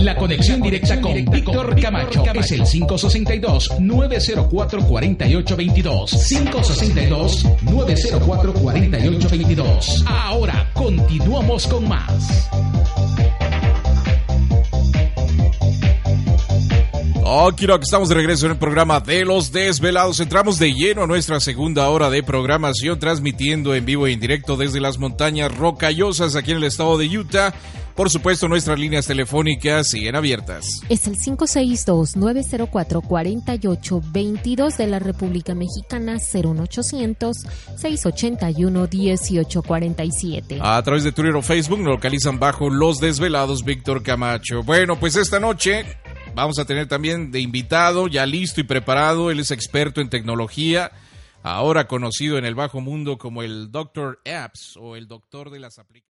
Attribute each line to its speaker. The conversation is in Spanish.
Speaker 1: La conexión directa con Víctor Camacho es el 562-904-4822. 562-904-4822. Ahora continuamos con más.
Speaker 2: Oh, quiero que estamos de regreso en el programa de Los Desvelados. Entramos de lleno a nuestra segunda hora de programación, transmitiendo en vivo e en directo desde las montañas rocallosas aquí en el estado de Utah. Por supuesto, nuestras líneas telefónicas siguen abiertas.
Speaker 3: Es el 562-904-4822 de la República Mexicana 01800-681-1847.
Speaker 2: A través de Twitter o Facebook nos localizan bajo Los Desvelados Víctor Camacho. Bueno, pues esta noche vamos a tener también de invitado, ya listo y preparado. Él es experto en tecnología, ahora conocido en el bajo mundo como el Doctor Apps o el Doctor de las aplicaciones.